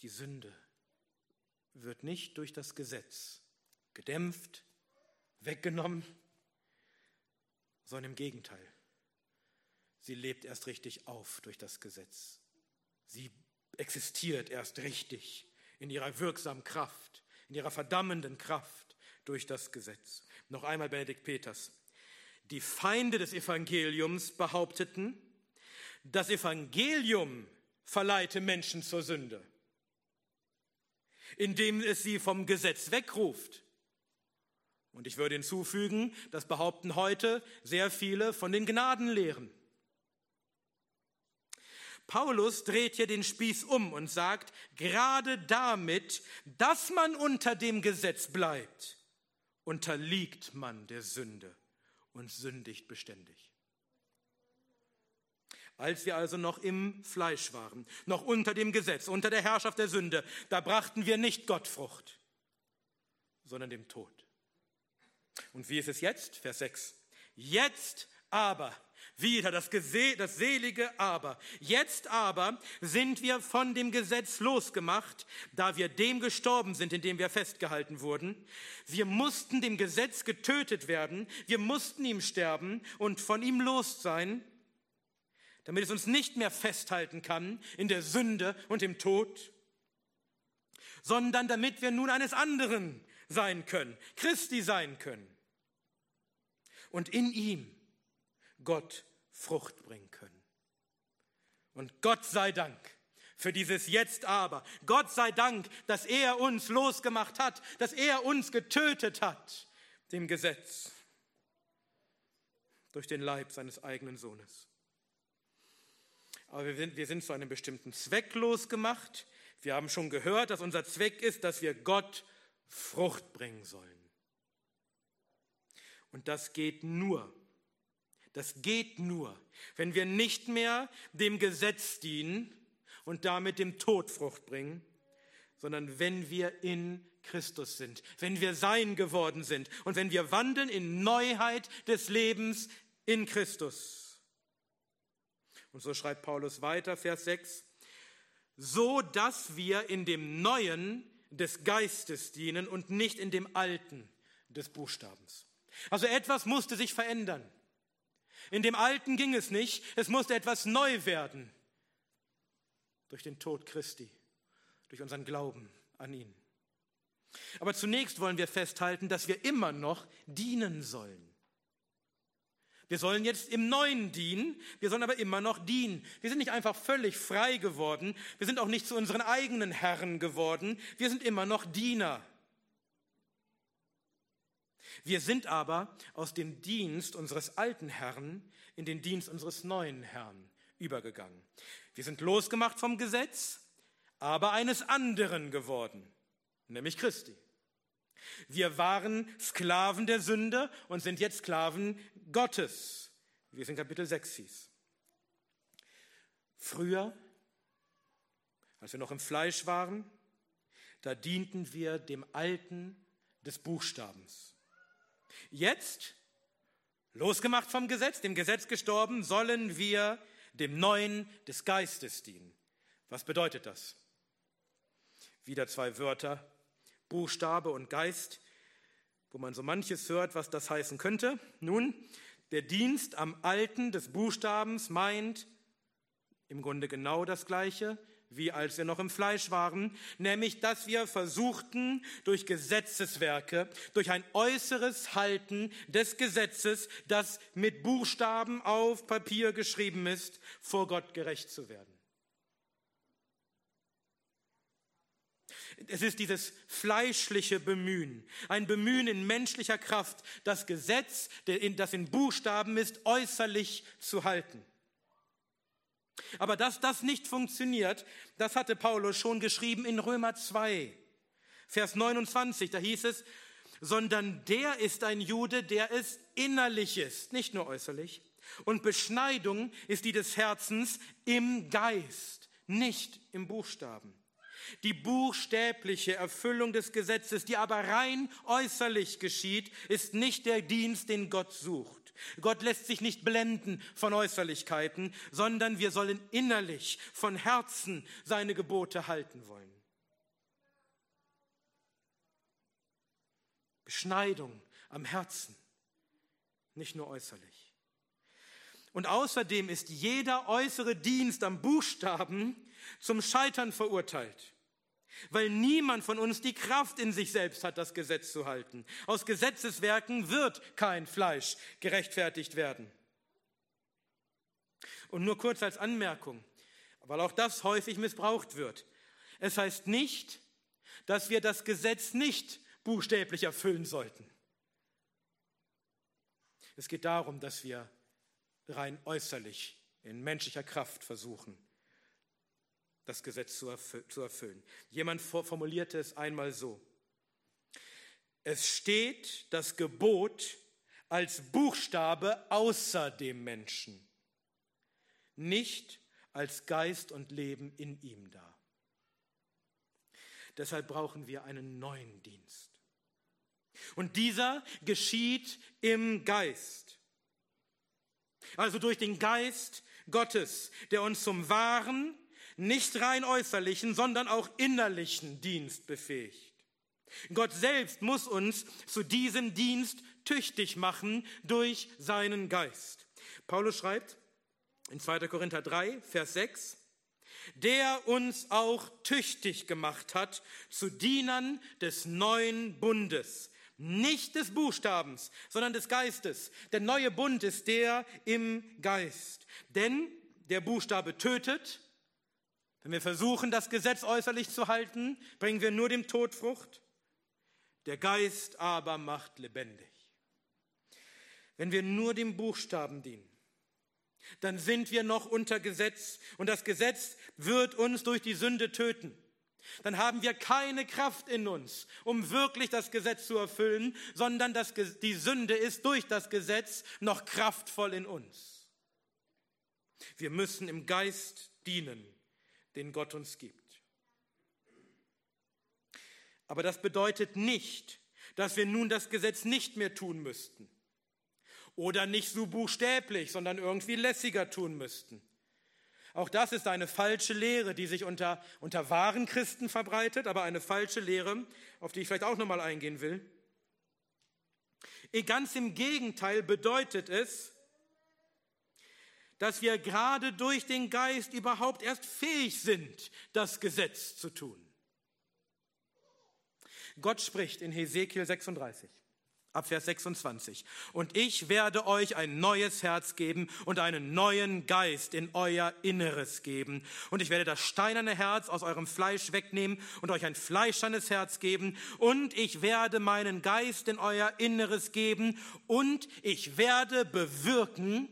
Speaker 1: Die Sünde wird nicht durch das Gesetz gedämpft, weggenommen, sondern im Gegenteil. Sie lebt erst richtig auf durch das Gesetz. Sie existiert erst richtig in ihrer wirksamen Kraft, in ihrer verdammenden Kraft durch das Gesetz. Noch einmal Benedikt Peters. Die Feinde des Evangeliums behaupteten, das Evangelium verleite Menschen zur Sünde indem es sie vom Gesetz wegruft. Und ich würde hinzufügen, das behaupten heute sehr viele von den Gnadenlehren. Paulus dreht hier den Spieß um und sagt, gerade damit, dass man unter dem Gesetz bleibt, unterliegt man der Sünde und sündigt beständig. Als wir also noch im Fleisch waren, noch unter dem Gesetz, unter der Herrschaft der Sünde, da brachten wir nicht Gottfrucht, sondern dem Tod. Und wie ist es jetzt? Vers 6. Jetzt aber, wieder das, das selige Aber. Jetzt aber sind wir von dem Gesetz losgemacht, da wir dem gestorben sind, in dem wir festgehalten wurden. Wir mussten dem Gesetz getötet werden, wir mussten ihm sterben und von ihm los sein damit es uns nicht mehr festhalten kann in der Sünde und im Tod, sondern damit wir nun eines anderen sein können, Christi sein können und in ihm Gott Frucht bringen können. Und Gott sei Dank für dieses Jetzt aber. Gott sei Dank, dass er uns losgemacht hat, dass er uns getötet hat, dem Gesetz, durch den Leib seines eigenen Sohnes. Aber wir sind, wir sind zu einem bestimmten Zweck losgemacht. Wir haben schon gehört, dass unser Zweck ist, dass wir Gott Frucht bringen sollen. Und das geht nur, das geht nur, wenn wir nicht mehr dem Gesetz dienen und damit dem Tod Frucht bringen, sondern wenn wir in Christus sind, wenn wir sein geworden sind und wenn wir wandeln in Neuheit des Lebens in Christus. Und so schreibt Paulus weiter, Vers 6, so dass wir in dem Neuen des Geistes dienen und nicht in dem Alten des Buchstabens. Also etwas musste sich verändern. In dem Alten ging es nicht, es musste etwas neu werden. Durch den Tod Christi, durch unseren Glauben an ihn. Aber zunächst wollen wir festhalten, dass wir immer noch dienen sollen. Wir sollen jetzt im Neuen dienen, wir sollen aber immer noch dienen. Wir sind nicht einfach völlig frei geworden, wir sind auch nicht zu unseren eigenen Herren geworden, wir sind immer noch Diener. Wir sind aber aus dem Dienst unseres alten Herrn in den Dienst unseres neuen Herrn übergegangen. Wir sind losgemacht vom Gesetz, aber eines anderen geworden, nämlich Christi. Wir waren Sklaven der Sünde und sind jetzt Sklaven Gottes, wie es in Kapitel 6 hieß. Früher, als wir noch im Fleisch waren, da dienten wir dem Alten des Buchstabens. Jetzt, losgemacht vom Gesetz, dem Gesetz gestorben, sollen wir dem Neuen des Geistes dienen. Was bedeutet das? Wieder zwei Wörter, Buchstabe und Geist, wo man so manches hört, was das heißen könnte. Nun, der Dienst am Alten des Buchstabens meint im Grunde genau das Gleiche, wie als wir noch im Fleisch waren, nämlich dass wir versuchten, durch Gesetzeswerke, durch ein äußeres Halten des Gesetzes, das mit Buchstaben auf Papier geschrieben ist, vor Gott gerecht zu werden. Es ist dieses fleischliche Bemühen, ein Bemühen in menschlicher Kraft, das Gesetz, das in Buchstaben ist, äußerlich zu halten. Aber dass das nicht funktioniert, das hatte Paulus schon geschrieben in Römer 2, Vers 29. Da hieß es, sondern der ist ein Jude, der es innerlich ist, nicht nur äußerlich. Und Beschneidung ist die des Herzens im Geist, nicht im Buchstaben. Die buchstäbliche Erfüllung des Gesetzes, die aber rein äußerlich geschieht, ist nicht der Dienst, den Gott sucht. Gott lässt sich nicht blenden von Äußerlichkeiten, sondern wir sollen innerlich von Herzen seine Gebote halten wollen. Beschneidung am Herzen, nicht nur äußerlich. Und außerdem ist jeder äußere Dienst am Buchstaben zum Scheitern verurteilt weil niemand von uns die Kraft in sich selbst hat, das Gesetz zu halten. Aus Gesetzeswerken wird kein Fleisch gerechtfertigt werden. Und nur kurz als Anmerkung, weil auch das häufig missbraucht wird. Es heißt nicht, dass wir das Gesetz nicht buchstäblich erfüllen sollten. Es geht darum, dass wir rein äußerlich in menschlicher Kraft versuchen, das Gesetz zu erfüllen. Jemand formulierte es einmal so. Es steht das Gebot als Buchstabe außer dem Menschen, nicht als Geist und Leben in ihm da. Deshalb brauchen wir einen neuen Dienst. Und dieser geschieht im Geist. Also durch den Geist Gottes, der uns zum wahren, nicht rein äußerlichen, sondern auch innerlichen Dienst befähigt. Gott selbst muss uns zu diesem Dienst tüchtig machen durch seinen Geist. Paulus schreibt in 2. Korinther 3, Vers 6, der uns auch tüchtig gemacht hat zu Dienern des neuen Bundes, nicht des Buchstabens, sondern des Geistes. Der neue Bund ist der im Geist. Denn der Buchstabe tötet. Wenn wir versuchen, das Gesetz äußerlich zu halten, bringen wir nur dem Tod Frucht. Der Geist aber macht lebendig. Wenn wir nur dem Buchstaben dienen, dann sind wir noch unter Gesetz und das Gesetz wird uns durch die Sünde töten. Dann haben wir keine Kraft in uns, um wirklich das Gesetz zu erfüllen, sondern das, die Sünde ist durch das Gesetz noch kraftvoll in uns. Wir müssen im Geist dienen, den Gott uns gibt. Aber das bedeutet nicht, dass wir nun das Gesetz nicht mehr tun müssten oder nicht so buchstäblich, sondern irgendwie lässiger tun müssten. Auch das ist eine falsche Lehre, die sich unter, unter wahren Christen verbreitet, aber eine falsche Lehre, auf die ich vielleicht auch nochmal eingehen will. Ganz im Gegenteil bedeutet es, dass wir gerade durch den Geist überhaupt erst fähig sind, das Gesetz zu tun. Gott spricht in Hesekiel 36 ab Vers 26. Und ich werde euch ein neues Herz geben und einen neuen Geist in euer Inneres geben. Und ich werde das steinerne Herz aus eurem Fleisch wegnehmen und euch ein fleischernes Herz geben. Und ich werde meinen Geist in euer Inneres geben. Und ich werde bewirken,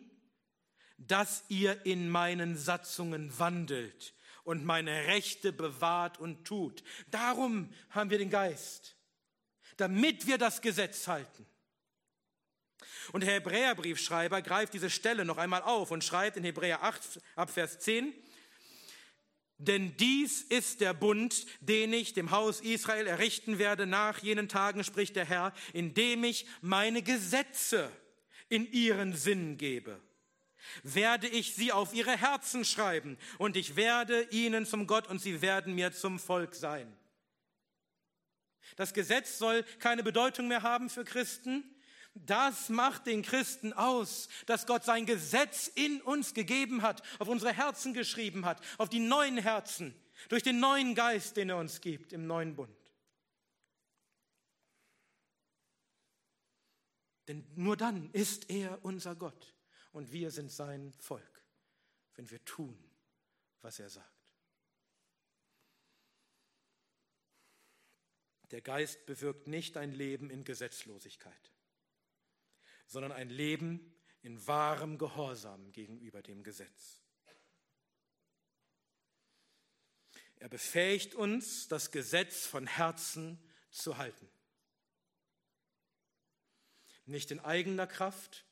Speaker 1: dass ihr in meinen Satzungen wandelt und meine Rechte bewahrt und tut. Darum haben wir den Geist damit wir das Gesetz halten. Und der Hebräerbriefschreiber greift diese Stelle noch einmal auf und schreibt in Hebräer 8 ab Vers 10, denn dies ist der Bund, den ich dem Haus Israel errichten werde nach jenen Tagen, spricht der Herr, indem ich meine Gesetze in ihren Sinn gebe. Werde ich sie auf ihre Herzen schreiben und ich werde ihnen zum Gott und sie werden mir zum Volk sein. Das Gesetz soll keine Bedeutung mehr haben für Christen. Das macht den Christen aus, dass Gott sein Gesetz in uns gegeben hat, auf unsere Herzen geschrieben hat, auf die neuen Herzen, durch den neuen Geist, den er uns gibt im neuen Bund. Denn nur dann ist er unser Gott und wir sind sein Volk, wenn wir tun, was er sagt. Der Geist bewirkt nicht ein Leben in Gesetzlosigkeit, sondern ein Leben in wahrem Gehorsam gegenüber dem Gesetz. Er befähigt uns, das Gesetz von Herzen zu halten. Nicht in eigener Kraft,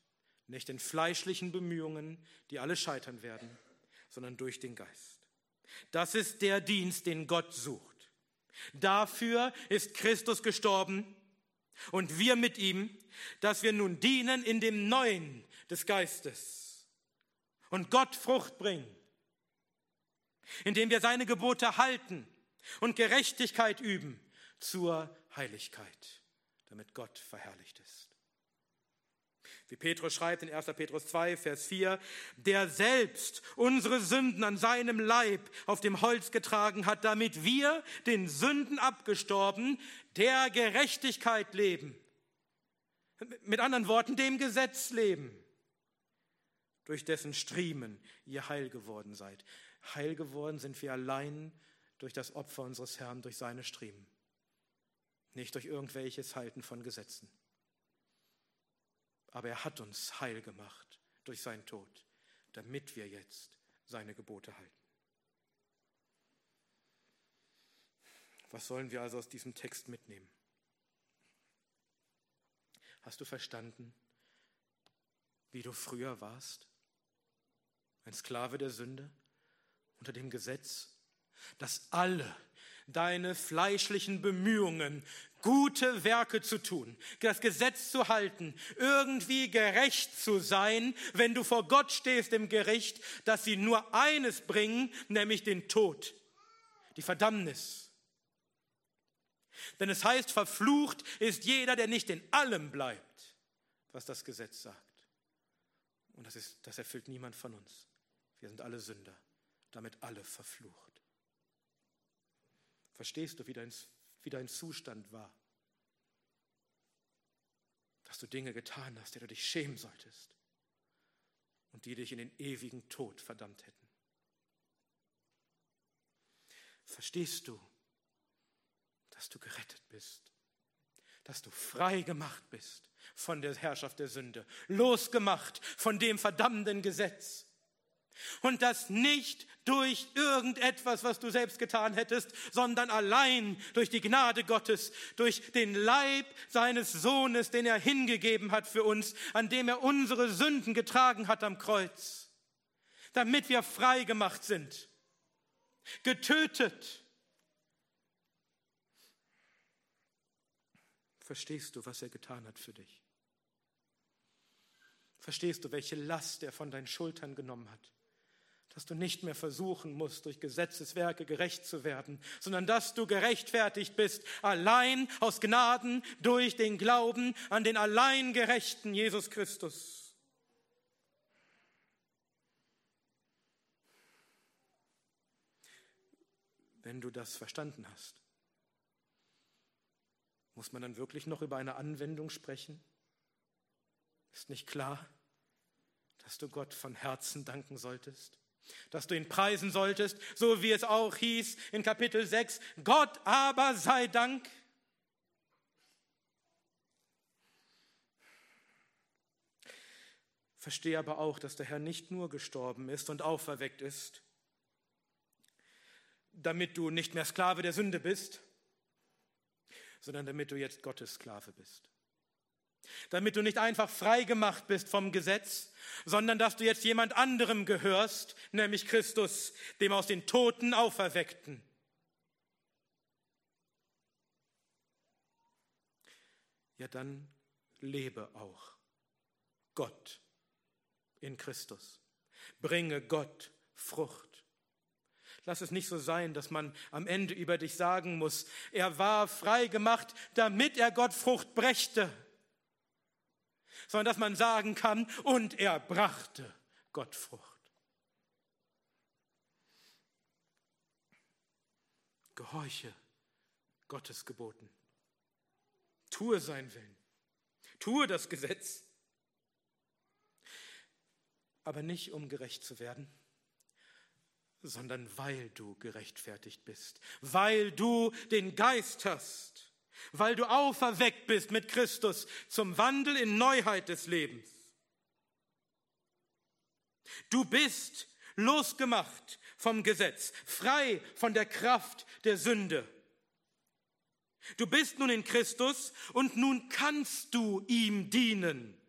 Speaker 1: nicht in fleischlichen Bemühungen, die alle scheitern werden, sondern durch den Geist. Das ist der Dienst, den Gott sucht. Dafür ist Christus gestorben und wir mit ihm, dass wir nun dienen in dem Neuen des Geistes und Gott Frucht bringen, indem wir seine Gebote halten und Gerechtigkeit üben zur Heiligkeit, damit Gott verherrlicht ist. Wie Petrus schreibt in 1. Petrus 2, Vers 4, der selbst unsere Sünden an seinem Leib auf dem Holz getragen hat, damit wir den Sünden abgestorben, der Gerechtigkeit leben. Mit anderen Worten, dem Gesetz leben, durch dessen Striemen ihr heil geworden seid. Heil geworden sind wir allein durch das Opfer unseres Herrn, durch seine Striemen, nicht durch irgendwelches Halten von Gesetzen aber er hat uns heil gemacht durch seinen Tod, damit wir jetzt seine Gebote halten. Was sollen wir also aus diesem Text mitnehmen? Hast du verstanden, wie du früher warst? Ein Sklave der Sünde unter dem Gesetz, dass alle deine fleischlichen Bemühungen, gute Werke zu tun, das Gesetz zu halten, irgendwie gerecht zu sein, wenn du vor Gott stehst im Gericht, dass sie nur eines bringen, nämlich den Tod, die Verdammnis. Denn es heißt, verflucht ist jeder, der nicht in allem bleibt, was das Gesetz sagt. Und das, ist, das erfüllt niemand von uns. Wir sind alle Sünder, damit alle verflucht. Verstehst du, wie dein, wie dein Zustand war? Dass du Dinge getan hast, die du dich schämen solltest und die dich in den ewigen Tod verdammt hätten. Verstehst du, dass du gerettet bist, dass du frei gemacht bist von der Herrschaft der Sünde, losgemacht von dem verdammenden Gesetz und das nicht durch irgendetwas, was du selbst getan hättest, sondern allein durch die Gnade Gottes, durch den Leib seines Sohnes, den er hingegeben hat für uns, an dem er unsere Sünden getragen hat am Kreuz, damit wir frei gemacht sind, getötet. Verstehst du, was er getan hat für dich? Verstehst du, welche Last er von deinen Schultern genommen hat? Dass du nicht mehr versuchen musst, durch Gesetzeswerke gerecht zu werden, sondern dass du gerechtfertigt bist, allein aus Gnaden durch den Glauben an den allein gerechten Jesus Christus. Wenn du das verstanden hast, muss man dann wirklich noch über eine Anwendung sprechen? Ist nicht klar, dass du Gott von Herzen danken solltest? Dass du ihn preisen solltest, so wie es auch hieß in Kapitel 6, Gott aber sei Dank. Verstehe aber auch, dass der Herr nicht nur gestorben ist und auferweckt ist, damit du nicht mehr Sklave der Sünde bist, sondern damit du jetzt Gottes Sklave bist damit du nicht einfach frei gemacht bist vom Gesetz, sondern dass du jetzt jemand anderem gehörst, nämlich Christus, dem aus den Toten auferweckten. Ja, dann lebe auch Gott in Christus. Bringe Gott Frucht. Lass es nicht so sein, dass man am Ende über dich sagen muss, er war frei gemacht, damit er Gott Frucht brächte sondern dass man sagen kann, und er brachte Gott Frucht. Gehorche Gottes Geboten. Tue sein Willen. Tue das Gesetz. Aber nicht um gerecht zu werden, sondern weil du gerechtfertigt bist, weil du den Geist hast weil du auferweckt bist mit Christus zum Wandel in Neuheit des Lebens. Du bist losgemacht vom Gesetz, frei von der Kraft der Sünde. Du bist nun in Christus und nun kannst du ihm dienen.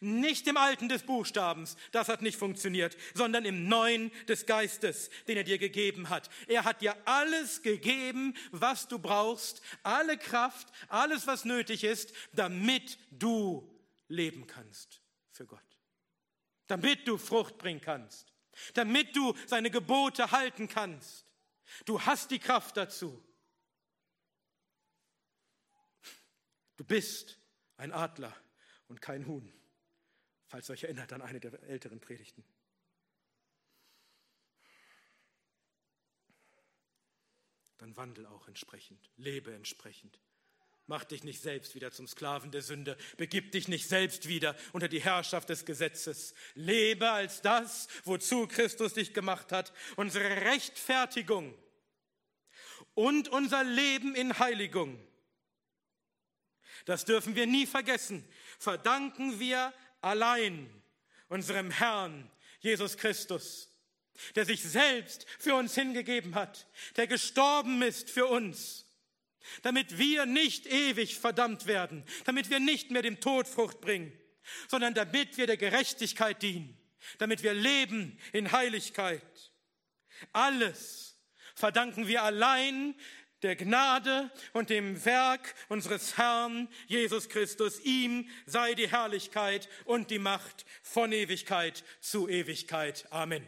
Speaker 1: Nicht im Alten des Buchstabens, das hat nicht funktioniert, sondern im Neuen des Geistes, den er dir gegeben hat. Er hat dir alles gegeben, was du brauchst, alle Kraft, alles, was nötig ist, damit du leben kannst für Gott. Damit du Frucht bringen kannst. Damit du seine Gebote halten kannst. Du hast die Kraft dazu. Du bist ein Adler und kein Huhn falls ihr euch erinnert an eine der älteren Predigten. Dann wandel auch entsprechend, lebe entsprechend. Mach dich nicht selbst wieder zum Sklaven der Sünde, begib dich nicht selbst wieder unter die Herrschaft des Gesetzes. Lebe als das, wozu Christus dich gemacht hat, unsere Rechtfertigung und unser Leben in Heiligung. Das dürfen wir nie vergessen. Verdanken wir allein unserem Herrn Jesus Christus, der sich selbst für uns hingegeben hat, der gestorben ist für uns, damit wir nicht ewig verdammt werden, damit wir nicht mehr dem Tod Frucht bringen, sondern damit wir der Gerechtigkeit dienen, damit wir leben in Heiligkeit. Alles verdanken wir allein der Gnade und dem Werk unseres Herrn Jesus Christus. Ihm sei die Herrlichkeit und die Macht von Ewigkeit zu Ewigkeit. Amen.